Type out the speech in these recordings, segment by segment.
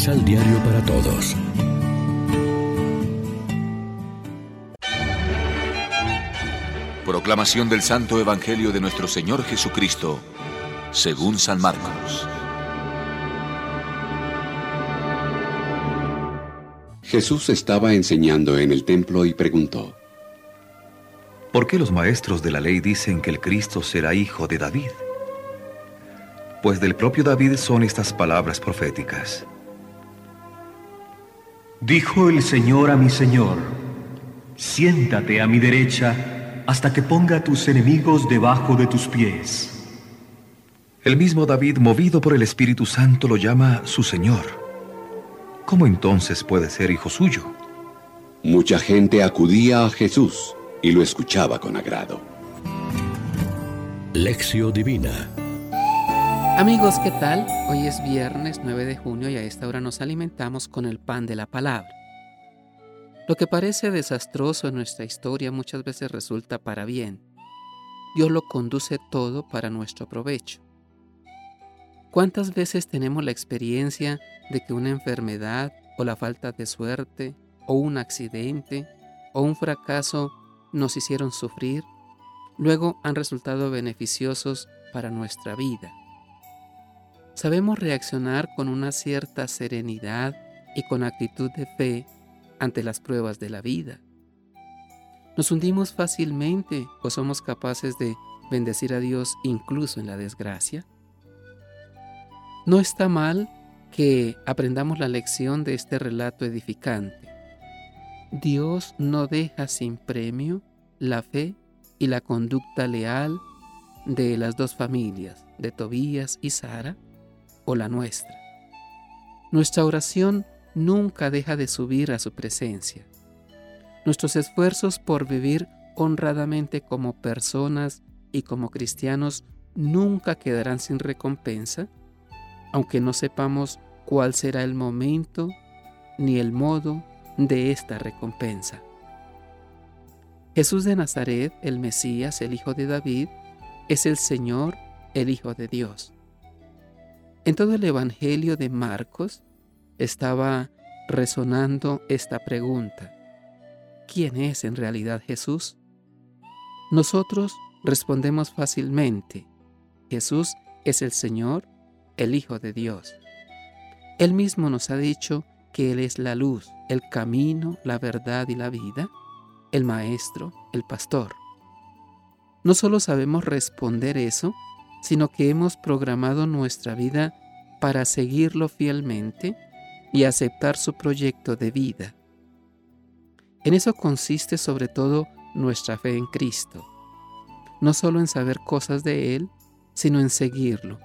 Misal Diario para Todos. Proclamación del Santo Evangelio de nuestro Señor Jesucristo, según San Marcos. Jesús estaba enseñando en el templo y preguntó, ¿Por qué los maestros de la ley dicen que el Cristo será hijo de David? Pues del propio David son estas palabras proféticas. Dijo el Señor a mi Señor, siéntate a mi derecha hasta que ponga a tus enemigos debajo de tus pies. El mismo David, movido por el Espíritu Santo, lo llama su Señor. ¿Cómo entonces puede ser hijo suyo? Mucha gente acudía a Jesús y lo escuchaba con agrado. Lección Divina Amigos, ¿qué tal? Hoy es viernes 9 de junio y a esta hora nos alimentamos con el pan de la palabra. Lo que parece desastroso en nuestra historia muchas veces resulta para bien. Dios lo conduce todo para nuestro provecho. ¿Cuántas veces tenemos la experiencia de que una enfermedad o la falta de suerte o un accidente o un fracaso nos hicieron sufrir, luego han resultado beneficiosos para nuestra vida? Sabemos reaccionar con una cierta serenidad y con actitud de fe ante las pruebas de la vida. Nos hundimos fácilmente o somos capaces de bendecir a Dios incluso en la desgracia. No está mal que aprendamos la lección de este relato edificante. Dios no deja sin premio la fe y la conducta leal de las dos familias, de Tobías y Sara, o la nuestra. Nuestra oración nunca deja de subir a su presencia. Nuestros esfuerzos por vivir honradamente como personas y como cristianos nunca quedarán sin recompensa, aunque no sepamos cuál será el momento ni el modo de esta recompensa. Jesús de Nazaret, el Mesías, el Hijo de David, es el Señor, el Hijo de Dios. En todo el Evangelio de Marcos estaba resonando esta pregunta. ¿Quién es en realidad Jesús? Nosotros respondemos fácilmente. Jesús es el Señor, el Hijo de Dios. Él mismo nos ha dicho que Él es la luz, el camino, la verdad y la vida, el Maestro, el Pastor. No solo sabemos responder eso, sino que hemos programado nuestra vida para seguirlo fielmente y aceptar su proyecto de vida. En eso consiste sobre todo nuestra fe en Cristo, no solo en saber cosas de Él, sino en seguirlo.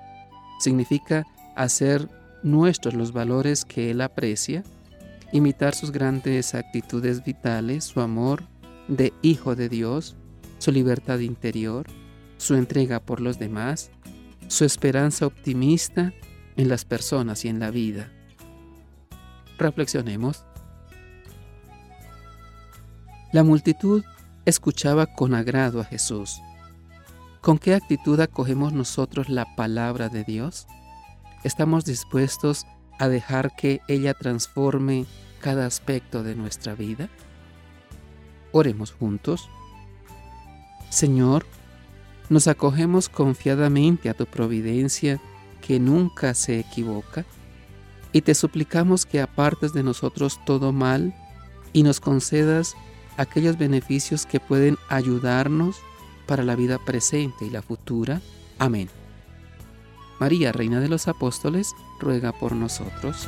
Significa hacer nuestros los valores que Él aprecia, imitar sus grandes actitudes vitales, su amor de Hijo de Dios, su libertad interior, su entrega por los demás, su esperanza optimista en las personas y en la vida. Reflexionemos. La multitud escuchaba con agrado a Jesús. ¿Con qué actitud acogemos nosotros la palabra de Dios? ¿Estamos dispuestos a dejar que ella transforme cada aspecto de nuestra vida? Oremos juntos. Señor, nos acogemos confiadamente a tu providencia que nunca se equivoca y te suplicamos que apartes de nosotros todo mal y nos concedas aquellos beneficios que pueden ayudarnos para la vida presente y la futura. Amén. María, Reina de los Apóstoles, ruega por nosotros.